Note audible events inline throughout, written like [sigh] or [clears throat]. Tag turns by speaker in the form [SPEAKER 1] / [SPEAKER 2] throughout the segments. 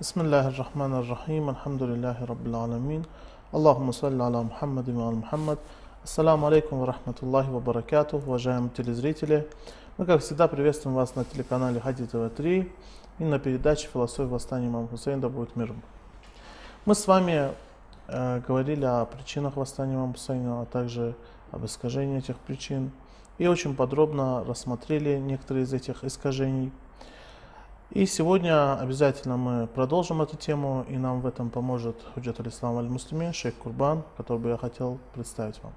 [SPEAKER 1] بسم الله الرحمن الرحيم الحمد لله رب العالمين اللهم صل على محمد وعلى محمد Ассаламу алейкум ва рахматуллахи ва баракату, уважаемые телезрители. Мы, как всегда, приветствуем вас на телеканале Хади ТВ-3 и на передаче «Философия восстания имама Хусейна, да будет мир». Мы с вами э, говорили о причинах восстания имама Хусейна, а также об искажении этих причин. И очень подробно рассмотрели некоторые из этих искажений. И сегодня обязательно мы продолжим эту тему, и нам в этом поможет Худжат Алислам Аль-Муслимин, шейх Курбан, который бы я хотел представить вам.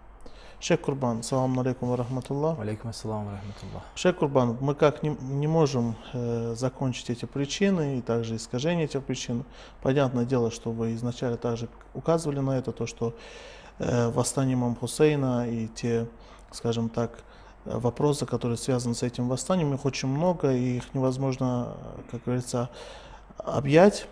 [SPEAKER 1] Шейх Курбан, салам алейкум ва рахматуллах.
[SPEAKER 2] Алейкум ассалам рахматуллах.
[SPEAKER 1] Шейх Курбан, мы как не, не можем э, закончить эти причины и также искажение этих причин. Понятное дело, что вы изначально также указывали на это, то, что э, восстание имам Хусейна и те, скажем так, вопросы, которые связаны с этим восстанием, их очень много, и их невозможно, как говорится, объять.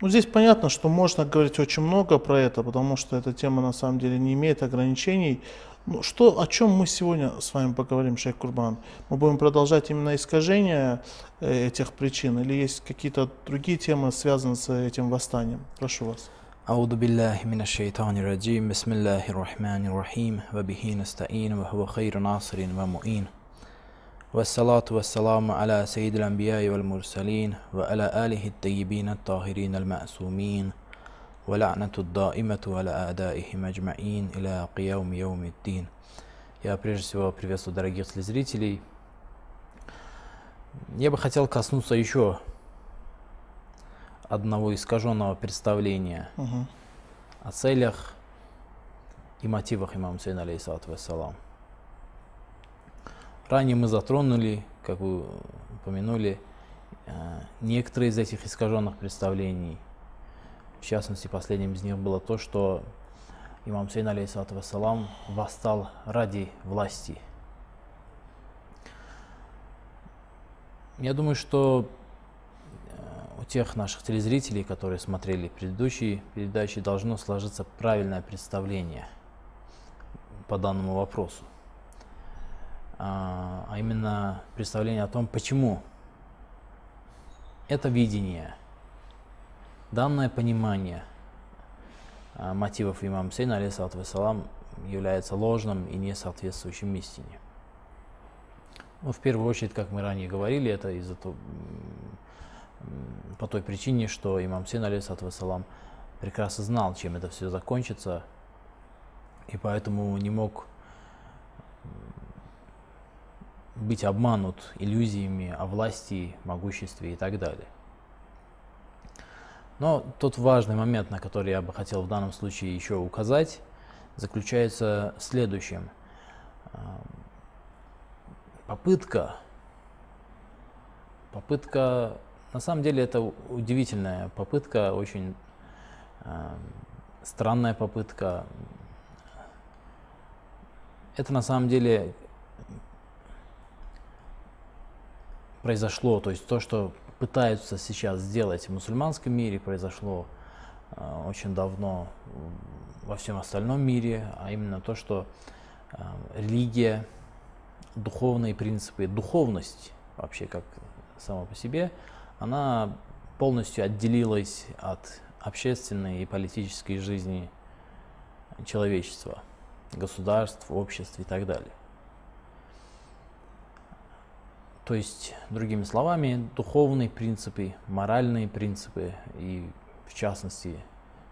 [SPEAKER 1] Ну, здесь понятно, что можно говорить очень много про это, потому что эта тема на самом деле не имеет ограничений. Ну, что, о чем мы сегодня с вами поговорим, Шейх Курбан? Мы будем продолжать именно искажение э, этих причин или есть какие-то другие темы, связанные с этим восстанием? Прошу вас.
[SPEAKER 2] أعوذ بالله من الشيطان الرجيم بسم الله الرحمن الرحيم وبه نستعين وهو خير ناصر ومؤين والصلاة والسلام على سيد الأنبياء والمرسلين وعلى آله الطيبين الطاهرين المأسومين ولعنة الدائمة على أعدائهم أجمعين إلى قيام يوم الدين Я прежде всего приветствую дорогих телезрителей. Я бы хотел коснуться еще одного искаженного представления
[SPEAKER 1] Мгм.
[SPEAKER 2] о целях и мотивах имама Хусейна, алейхиссалату вассалам. Ранее мы затронули, как вы упомянули, э, некоторые из этих искаженных представлений. В частности, последним из них было то, что имам Хусейн, алейхиссалату вассалам, восстал ради власти. Я думаю, что у тех наших телезрителей, которые смотрели предыдущие передачи, должно сложиться правильное представление по данному вопросу. А а именно представление о том, почему это видение, данное понимание а, мотивов имама Сейна, алейхиссалату вассалам, является ложным и не соответствующим истине. Ну, в первую очередь, как мы ранее говорили, это из-за того, по той причине, что имам Сейн, алейхиссалату вассалам, прекрасно знал, чем это все закончится, и поэтому не мог быть обманут иллюзиями о власти, могуществе и так далее. Но тот важный момент, на который я бы хотел в данном случае еще указать, заключается в следующем. Ам, Попытка, попытка, на самом деле это удивительная попытка, очень ам, странная попытка. Это на самом деле произошло, то есть то, что пытаются сейчас сделать в мусульманском мире, произошло э, очень давно во всем остальном мире, а именно то, что э, религия, духовные принципы, духовность вообще как сама по себе, она полностью отделилась от общественной и политической жизни человечества, государств, обществ и так далее. То есть, другими словами, духовные принципы, моральные принципы и, в частности,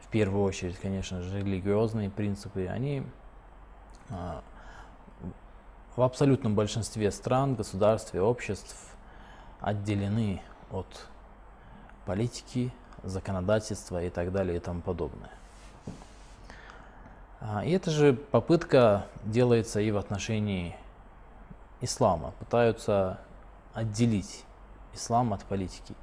[SPEAKER 2] в первую очередь, конечно же, религиозные принципы, они а, в абсолютном большинстве стран, государств и обществ отделены от политики, законодательства и так далее и тому подобное. А, И эта же попытка делается и в отношении ислама. Пытаются отделить ислам от политики.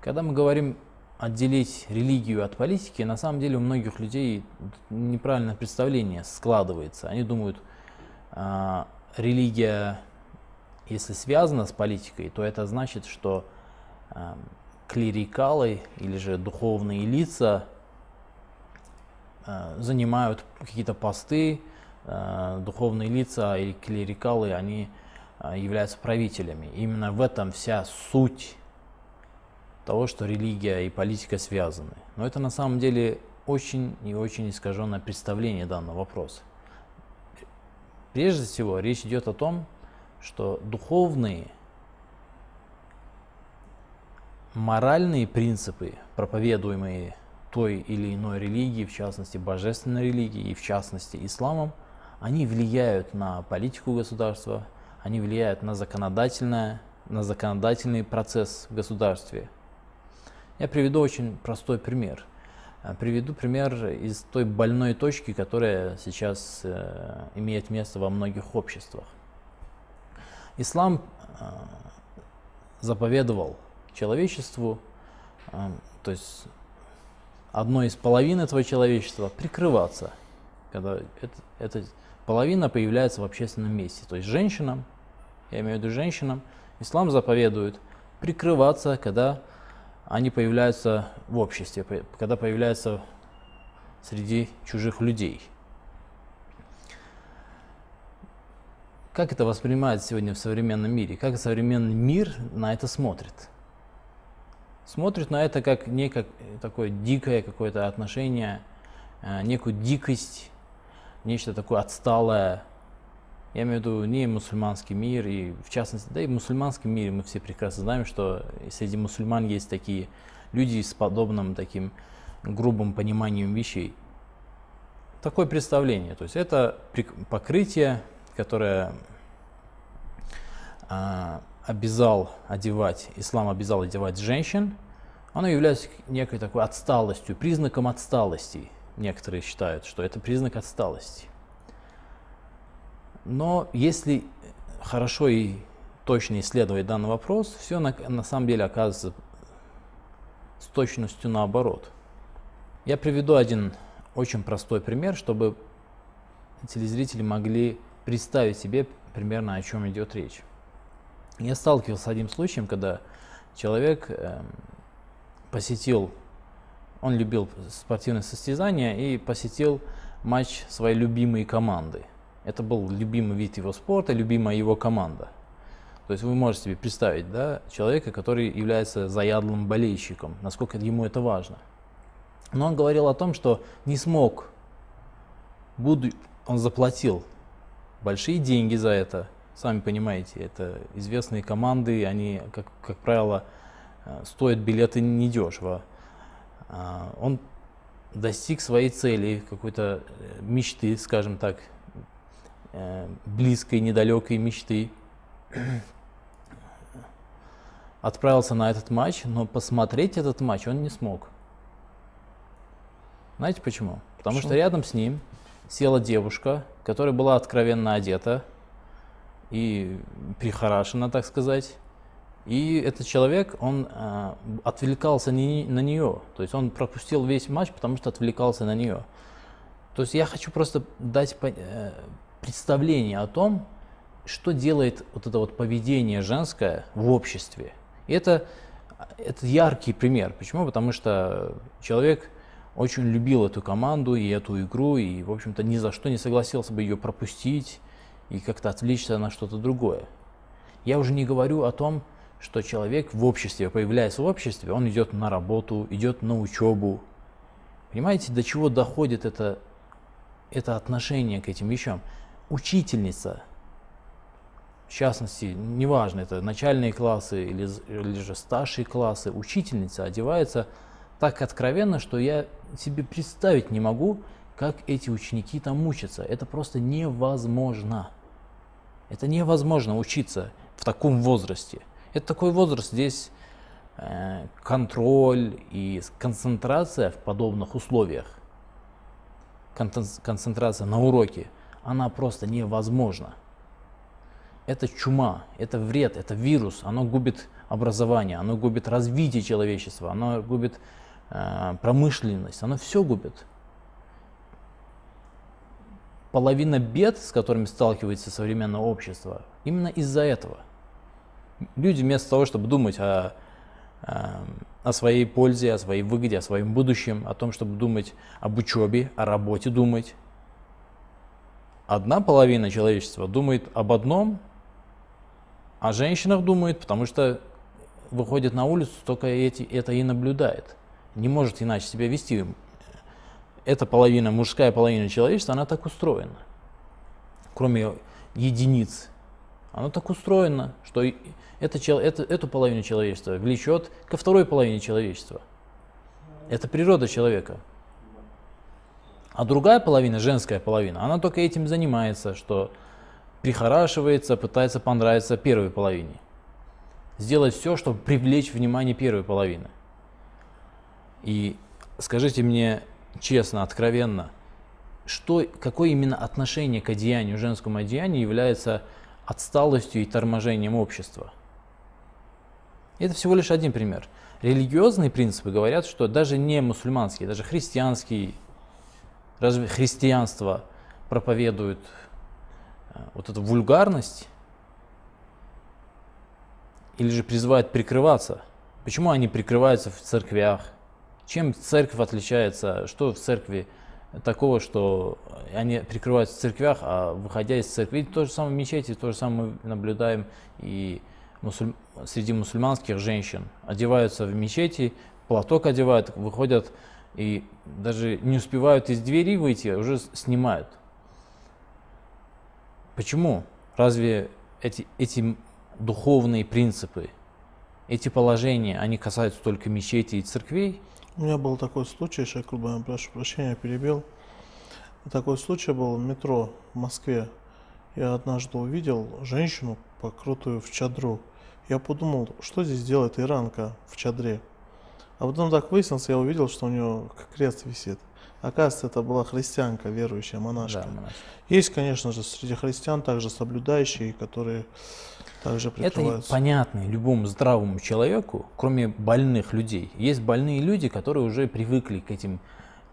[SPEAKER 2] Когда мы говорим отделить религию от политики, на самом деле у многих людей неправильное представление складывается. Они думают, а, религия, если связана с политикой, то это значит, что клерикалы или же духовные лица а, занимают какие-то посты, а, духовные лица или клерикалы, они а, являются правителями. Именно в этом вся суть того, что религия и политика связаны. Но это на самом деле очень и очень искаженное представление данного вопроса. Прежде всего, речь идет о том, что духовные, моральные принципы, проповедуемые той или иной религии, в частности божественной религии и в частности исламом, они влияют на политику государства, они влияют на законодательное, на законодательный процесс в государстве. Я приведу очень простой пример. Э, приведу пример из той больной точки, которая сейчас э, имеет место во многих обществах. Ислам э, заповедовал человечеству, э, то есть одной из половин этого человечества прикрываться, когда это, эта половина появляется в общественном месте. То есть женщинам, я имею в виду женщинам, ислам заповедует прикрываться, когда они появляются в обществе, когда появляются среди чужих людей. Как это воспринимается сегодня в современном мире? Как современный мир на это смотрит? Смотрит на это как некое такое дикое какое-то отношение, э, некую дикость, нечто такое отсталое. Я имею в виду не мусульманский мир, и в частности, да и в мусульманском мире мы все прекрасно знаем, что среди мусульман есть такие люди с подобным таким грубым пониманием вещей. Такое представление, то есть это покрытие, которое а, обязал одевать, ислам обязал одевать женщин, оно является некой такой отсталостью, признаком отсталости. Некоторые считают, что это признак отсталости. Но если хорошо и точно исследовать данный вопрос, все на, на самом деле оказывается с точностью наоборот. Я приведу один очень простой пример, чтобы телезрители могли представить себе примерно о чем идет речь. Я сталкивался с одним случаем, когда человек э, посетил, он любил спортивные состязания и посетил матч своей любимой команды. Это был любимый вид его спорта, любимая его команда. То есть вы можете себе представить, да, человека, который является заядлым болельщиком, насколько ему это важно. Но он говорил о том, что не смог, буду, он заплатил большие деньги за это. Сами понимаете, это известные команды, они, как, как правило, э, стоят билеты недешево. А, он достиг своей цели, какой-то э, мечты, скажем так, Э, близкой, недалекой мечты. [clears throat] Отправился на этот матч, но посмотреть этот матч он не смог. Знаете почему? Потому почему? что рядом с ним села девушка, которая была откровенно одета и прихорашена, так сказать. И этот человек, он э, отвлекался не, на нее. То есть он пропустил весь матч, потому что отвлекался на нее. То есть я хочу просто дать э, представление о том, что делает вот это вот поведение женское в обществе. И это, это яркий пример. Почему? Потому что человек очень любил эту команду и эту игру, и, в общем-то, ни за что не согласился бы ее пропустить и как-то отвлечься на что-то другое. Я уже не говорю о том, что человек в обществе, появляясь в обществе, он идет на работу, идет на учебу. Понимаете, до чего доходит это, это отношение к этим вещам? учительница, в частности, неважно, это начальные классы или, или же старшие классы, учительница одевается так откровенно, что я себе представить не могу, как эти ученики там учатся. Это просто невозможно. Это невозможно учиться в таком возрасте. Это такой возраст, здесь э, контроль и концентрация в подобных условиях, концентрация на уроке – она просто невозможна. Это чума, это вред, это вирус, оно губит образование, оно губит развитие человечества, оно губит э, промышленность, оно все губит. Половина бед, с которыми сталкивается современное общество, именно из-за этого. Люди вместо того, чтобы думать о, о, своей пользе, о своей выгоде, о своем будущем, о том, чтобы думать об учебе, о работе думать, одна половина человечества думает об одном, о женщинах думает, потому что выходит на улицу, только эти, это и наблюдает. Не может иначе себя вести. Эта половина, мужская половина человечества, она так устроена. Кроме единиц. Она так устроена, что это, это, эту половину человечества влечет ко второй половине человечества. Это природа человека. А другая половина, женская половина, она только этим занимается, что прихорашивается, пытается понравиться первой половине. Сделать все, чтобы привлечь внимание первой половины. И скажите мне честно, откровенно, что, какое именно отношение к одеянию, женскому одеянию является отсталостью и торможением общества? Это всего лишь один пример. Религиозные принципы говорят, что даже не мусульманские, даже христианские, разве христианство проповедует э, вот эту вульгарность или же призывает прикрываться. Почему они прикрываются в церквях? Чем церковь отличается? Что в церкви такого, что они прикрываются в церквях, а выходя из церкви, то же самое в мечети, то же самое мы наблюдаем и мусуль... среди мусульманских женщин. Одеваются в мечети, платок одевают, выходят и даже не успевают из двери выйти, а уже снимают. Почему? Разве эти, эти духовные принципы, эти положения, они касаются только мечети и церквей?
[SPEAKER 1] У меня был такой случай, Шайкульба, я прошу прощения, перебил. Такой случай был в метро в Москве. Я однажды увидел женщину, покрутую в чадру. Я подумал, что здесь делает иранка в чадре. А потом так выяснилось, я увидел, что у нее крест висит. Оказывается, это была христианка, верующая монашка. Да, монашка. Есть, конечно же, среди христиан также соблюдающие, которые также
[SPEAKER 2] прикрываются. Это понятно любому здравому человеку, кроме больных людей. Есть больные люди, которые уже привыкли к этим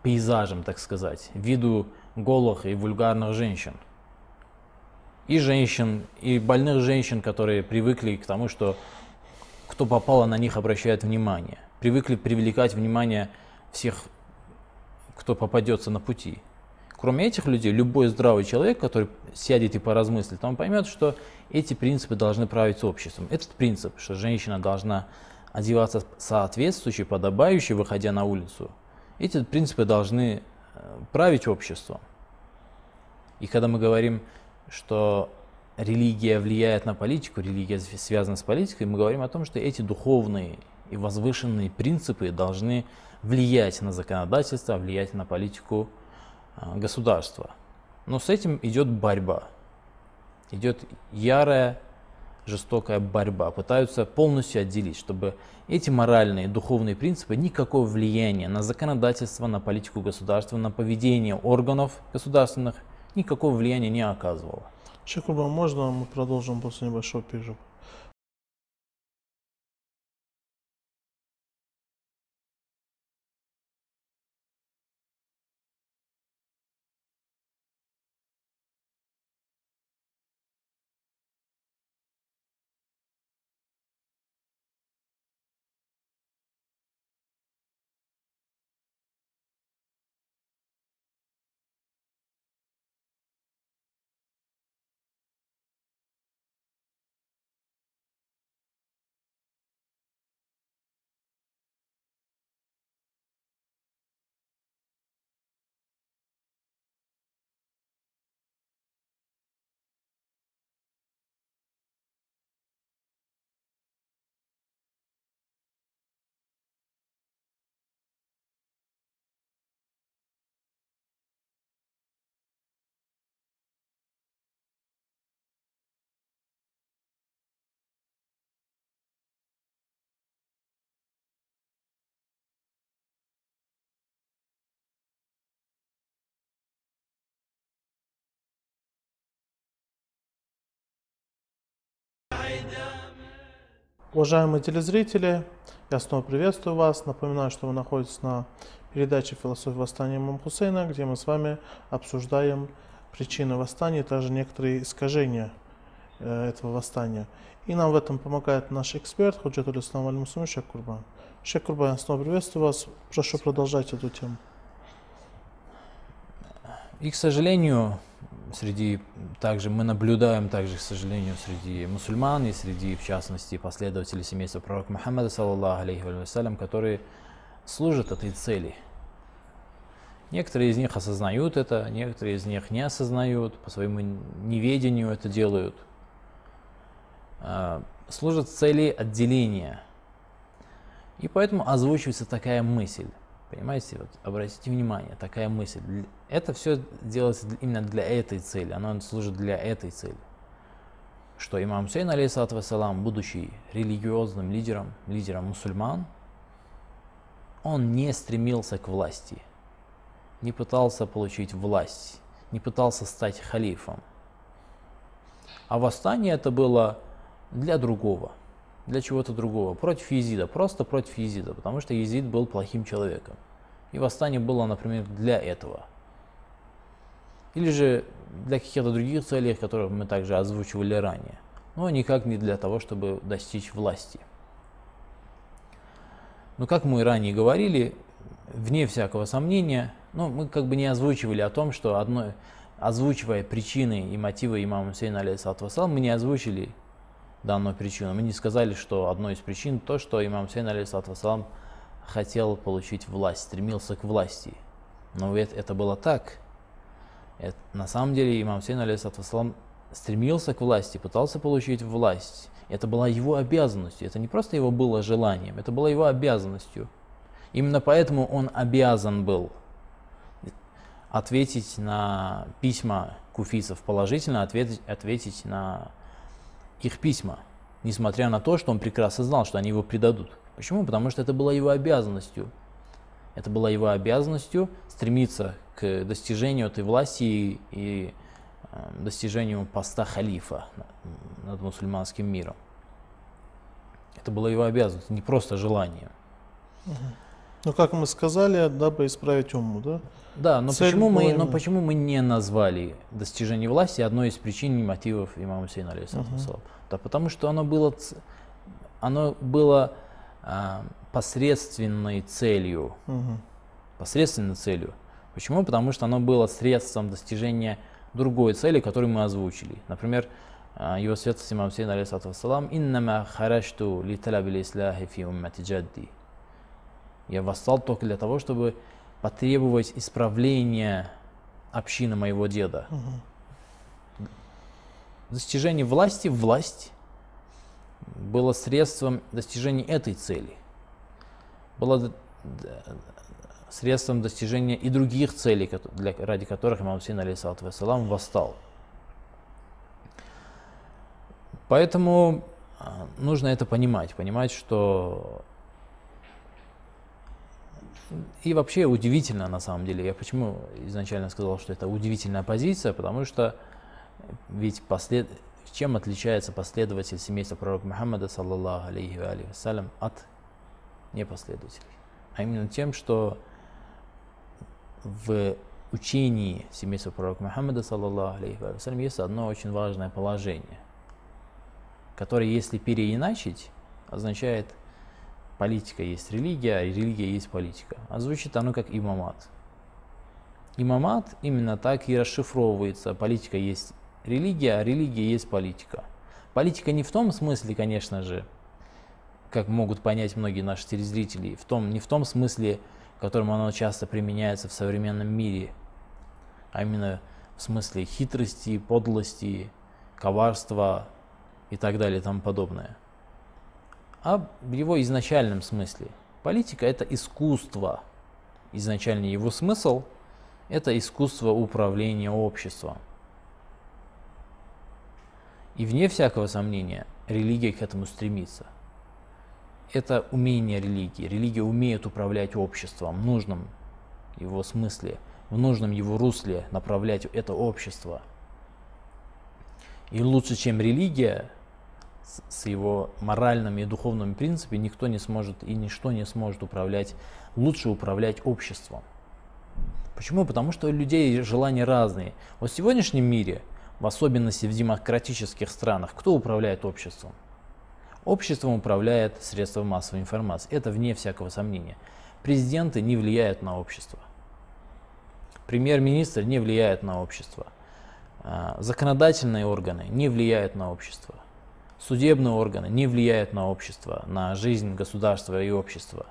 [SPEAKER 2] пейзажам, так сказать, виду голых и вульгарных женщин и женщин, и больных женщин, которые привыкли к тому, что кто попало на них обращает внимание. Привыкли привлекать внимание всех, кто попадется на пути. Кроме этих людей, любой здравый человек, который сядет и поразмыслит, он поймет, что эти принципы должны править обществом. Этот принцип, что женщина должна одеваться соответствующе, подобающе, выходя на улицу, эти принципы должны э, править обществом. И когда мы говорим что религия влияет на политику, религия связана с политикой, мы говорим о том, что эти духовные и возвышенные принципы должны влиять на законодательство, влиять на политику а, государства. Но с этим идет борьба. Идет ярая, жестокая борьба. Пытаются полностью отделить, чтобы эти моральные, духовные принципы никакого влияния на законодательство, на политику государства, на поведение органов государственных никакого влияния не оказывала.
[SPEAKER 1] Шекурба, можно мы продолжим после небольшого перерыва? Уважаемые телезрители, я снова приветствую вас. Напоминаю, что вы находитесь на передаче «Философия восстания Имам Хусейна», где мы с вами обсуждаем причины восстания, также некоторые искажения э, этого восстания. И нам в этом помогает наш эксперт Худжатуль Ислам Аль Мусуми Шек Курбан. Шек Курбан, я снова приветствую вас. Прошу продолжать эту тему.
[SPEAKER 2] И, к сожалению, среди также мы наблюдаем также, к сожалению, среди мусульман и среди, в частности, последователей семейства пророка Мухаммада, саллаллаху алейхи вассалям, которые служат этой цели. Некоторые из них осознают это, некоторые из них не осознают, по своему неведению это делают. А, служат цели отделения. И поэтому озвучивается такая мысль. Понимаете, вот обратите внимание, такая мысль. Это все делается именно для этой цели, оно служит для этой цели. Что имам Хусейн, алейхиссалату вассалам, будучи религиозным лидером, лидером мусульман, он не стремился к власти, не пытался получить власть, не пытался стать халифом. А восстание это было для другого – для чего-то другого, против Езида, просто против Езида, потому что Езид был плохим человеком. И восстание было, например, для этого. Или же для каких-то других целей, которых мы также озвучивали ранее, но никак не для того, чтобы достичь власти. Но как мы ранее говорили, вне всякого сомнения, ну, мы как бы не озвучивали о том, что одно, озвучивая причины и мотивы имама Хусейна, алейхиссалату мы не озвучили данную причину. Мы не сказали, что одной из причин то, что имам Хусейн, алейхиссалам, хотел получить власть, стремился к власти. Но ведь это было так. Это, на самом деле имам Хусейн, алейхиссалам, стремился к власти, пытался получить власть. Это была его обязанностью. Это не просто его было желанием, это было его обязанностью. Именно поэтому он обязан был ответить на письма куфийцев положительно, ответить, ответить на их письма, несмотря на то, что он прекрасно знал, что они его предадут. Почему? Потому что это было его обязанностью. Это было его обязанностью стремиться к достижению этой власти и, и э, достижению поста халифа над мусульманским миром. Это было его обязанность, не просто желание.
[SPEAKER 1] Ну, как мы сказали, дабы исправить уму, да?
[SPEAKER 2] Да, но почему, мы, но почему мы не назвали достижение власти одной из причин и мотивов имама Хусейна, uh-huh. Да потому что оно было, оно было а, посредственной целью. Uh-huh. Посредственной целью. Почему? Потому что оно было средством достижения другой цели, которую мы озвучили. Например, а, его святость имам Хусейн, алейхиссалату вассалам, «Иннама харашту ли талабили исляхи фи уммати джадди». Я восстал только для того, чтобы потребовать исправления общины моего деда. Угу. Достижение власти, власть было средством достижения этой цели. Было средством достижения и других целей, для, ради которых имам Хусейн, алейхиссалату вассалам, восстал. Поэтому а, нужно это понимать, понимать, что и вообще удивительно на самом деле. Я почему изначально сказал, что это удивительная позиция, потому что ведь послед... чем отличается последователь семейства пророка Мухаммада, саллаллаху алейхи ва вассалям, от непоследователей? А именно тем, что в учении семейства пророка Мухаммада, саллаллаху алейхи ва вассалям, есть одно очень важное положение, которое, если переиначить, означает политика есть религия, а религия есть политика. А звучит оно как имамат. Имамат именно так и расшифровывается. Политика есть религия, а религия есть политика. Политика не в том смысле, конечно же, как могут понять многие наши телезрители, в том, не в том смысле, в котором оно часто применяется в современном мире, а именно в смысле хитрости, подлости, коварства и так далее и тому подобное а в его изначальном смысле. Политика – это искусство. Изначальный его смысл – это искусство управления обществом. И вне всякого сомнения, религия к этому стремится. Это умение религии. Религия умеет управлять обществом в нужном его смысле, в нужном его русле направлять это общество. И лучше, чем религия, с его моральными и духовными принципами никто не сможет и ничто не сможет управлять, лучше управлять обществом. Почему? Потому что у людей желания разные. Вот в сегодняшнем мире, в особенности в демократических странах, кто управляет обществом? Обществом управляет средства массовой информации. Это вне всякого сомнения. Президенты не влияют на общество. Премьер-министр не влияет на общество. а, законодательные органы не влияют на общество. Судебные органы не влияют на общество, на жизнь государства и общества.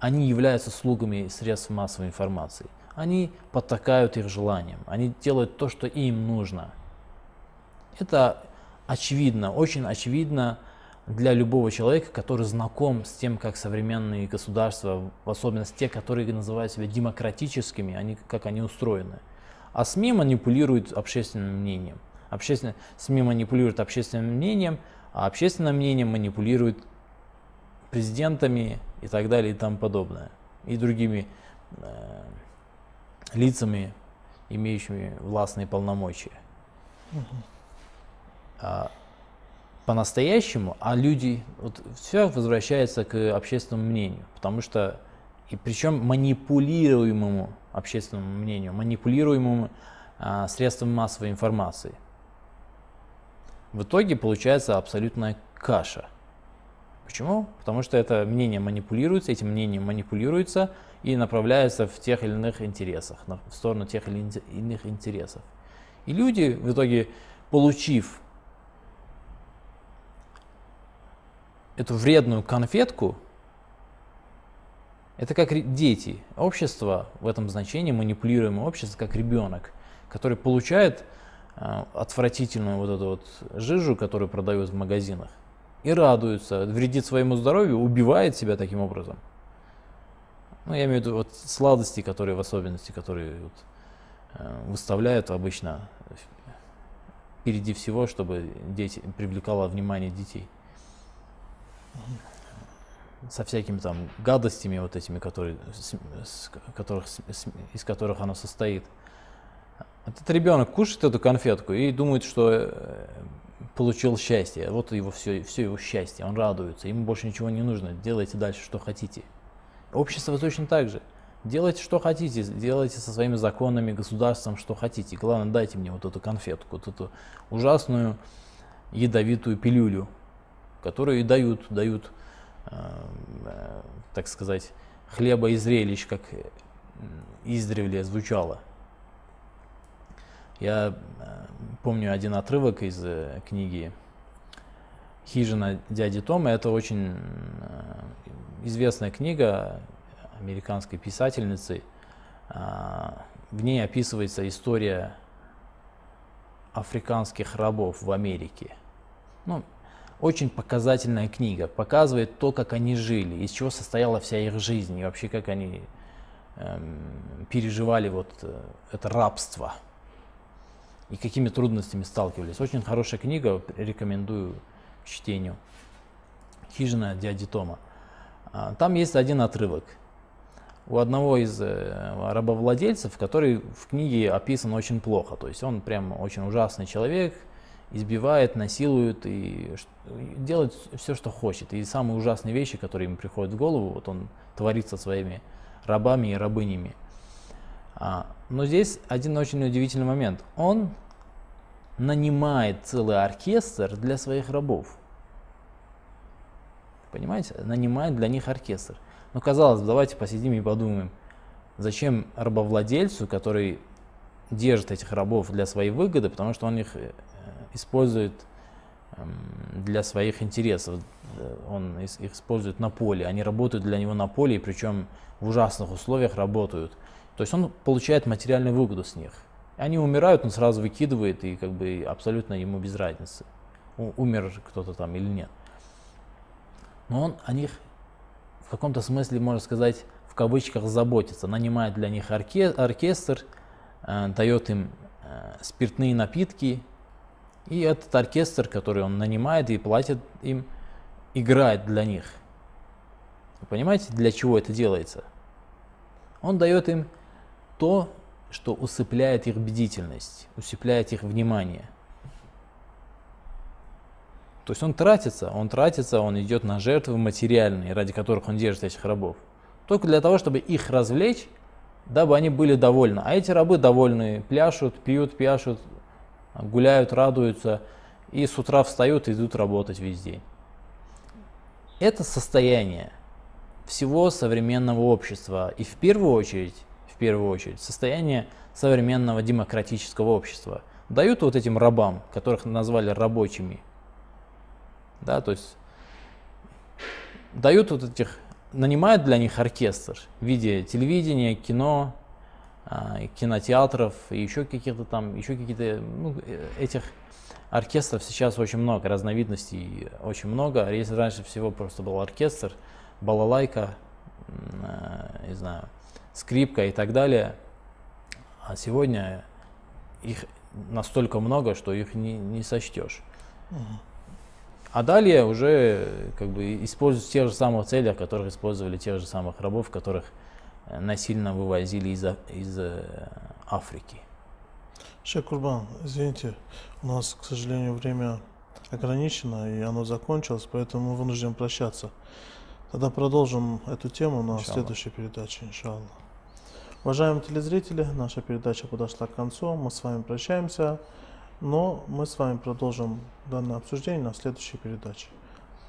[SPEAKER 2] Они являются слугами средств массовой информации. Они подтакают их желаниям, они делают то, что им нужно. Это очевидно, очень очевидно для любого человека, который знаком с тем, как современные государства, в особенности те, которые называют себя демократическими, они, как они устроены. А СМИ манипулируют общественным мнением. Общественно, СМИ манипулируют общественным мнением, а общественное мнение манипулирует президентами и так далее и тому подобное. И другими э, лицами, имеющими властные полномочия. Угу. А, по-настоящему, а люди, вот все возвращается к общественному мнению, потому что, и причем манипулируемому общественному мнению, манипулируемому а, средством массовой информации. В итоге получается абсолютная каша. Почему? Потому что это мнение манипулируется, этим мнением манипулируется и направляется в тех или иных интересах, в сторону тех или иных интересов. И люди в итоге, получив эту вредную конфетку, это как дети. Общество в этом значении, манипулируемое общество, как ребенок, который получает отвратительную вот эту вот жижу, которую продают в магазинах, и радуется, вредит своему здоровью, убивает себя таким образом. Ну, я имею в виду вот сладости, которые в особенности, которые вот, э, выставляют обычно впереди всего, чтобы дети, привлекало внимание детей со всякими там гадостями вот этими, которые, с, которых, с, из которых оно состоит. Этот ребенок кушает эту конфетку и думает, что э, получил счастье. Вот его все, все его счастье, он радуется, ему больше ничего не нужно. Делайте дальше, что хотите. Общество точно так же. Делайте, что хотите, делайте со своими законами, государством, что хотите. Главное, дайте мне вот эту конфетку, вот эту ужасную ядовитую пилюлю, которые дают, дают, э, э, так сказать, хлеба и зрелищ, как издревле звучало. Я э, помню один отрывок из книги «Хижина дяди Тома». Это очень известная книга американской писательницы. В ней описывается история африканских рабов в Америке. Ну, очень показательная книга, показывает то, как они жили, из чего состояла вся их жизнь и вообще как они эм, переживали вот э, это рабство и какими трудностями сталкивались. Очень хорошая книга, рекомендую к чтению. Хижина дяди Тома. А, там есть один отрывок у одного из э, рабовладельцев, который в книге описан очень плохо. То есть он прям очень ужасный человек, избивает, насилует и делает все, что хочет. И самые ужасные вещи, которые ему приходят в голову, вот он творит со своими рабами и рабынями. Но здесь один очень удивительный момент. Он нанимает целый оркестр для своих рабов. Понимаете? Нанимает для них оркестр. Но казалось бы, давайте посидим и подумаем, зачем рабовладельцу, который держит этих рабов для своей выгоды, потому что он их э, использует эм, для своих интересов. Э, он их использует на поле. Они работают для него на поле, и причем в ужасных условиях работают. То есть он получает материальную выгоду с них. Они умирают, он сразу выкидывает, и как бы абсолютно ему без разницы, умер кто-то там или нет. Но он о них в каком-то смысле, можно сказать, в кавычках заботится, нанимает для них оркестр, э, дает им э, спиртные напитки, и этот оркестр, который он нанимает и платит им, играет для них. Вы понимаете, для чего это делается? Он дает им то, что усыпляет их бдительность, усыпляет их внимание. То есть он тратится, он тратится, он идет на жертвы материальные, ради которых он держит этих рабов. Только для того, чтобы их развлечь, дабы они были довольны. А эти рабы довольны, пляшут, пьют, пьяшут, гуляют, радуются и с утра встают и идут работать весь день. Это состояние всего современного общества и в первую очередь, в первую очередь, состояние современного демократического общества. дают вот этим рабам, которых назвали рабочими, да, то есть дают вот этих, нанимают для них оркестр в виде телевидения, кино, а, кинотеатров и еще каких-то там, еще какие-то, ну, э, этих оркестров сейчас очень много, разновидностей очень много. Если раньше всего просто был оркестр, балалайка, э, не знаю, скрипка и так далее, а сегодня их настолько много, что их не, не сочтешь. А далее уже как бы используют в тех же самых целях, которых использовали тех же самых рабов, которых э, насильно вывозили из, из э, Африки.
[SPEAKER 1] Шейх Курбан, извините, у нас, к сожалению, время ограничено, и оно закончилось, поэтому мы вынуждены прощаться. Тогда продолжим эту тему на следующей передаче, иншаллах. Уважаемые телезрители, наша передача подошла к концу, мы с вами прощаемся, но мы с вами продолжим данное обсуждение на следующей передаче.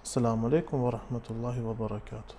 [SPEAKER 1] Ассаламу алейкум ва рахматуллахи ва баракату.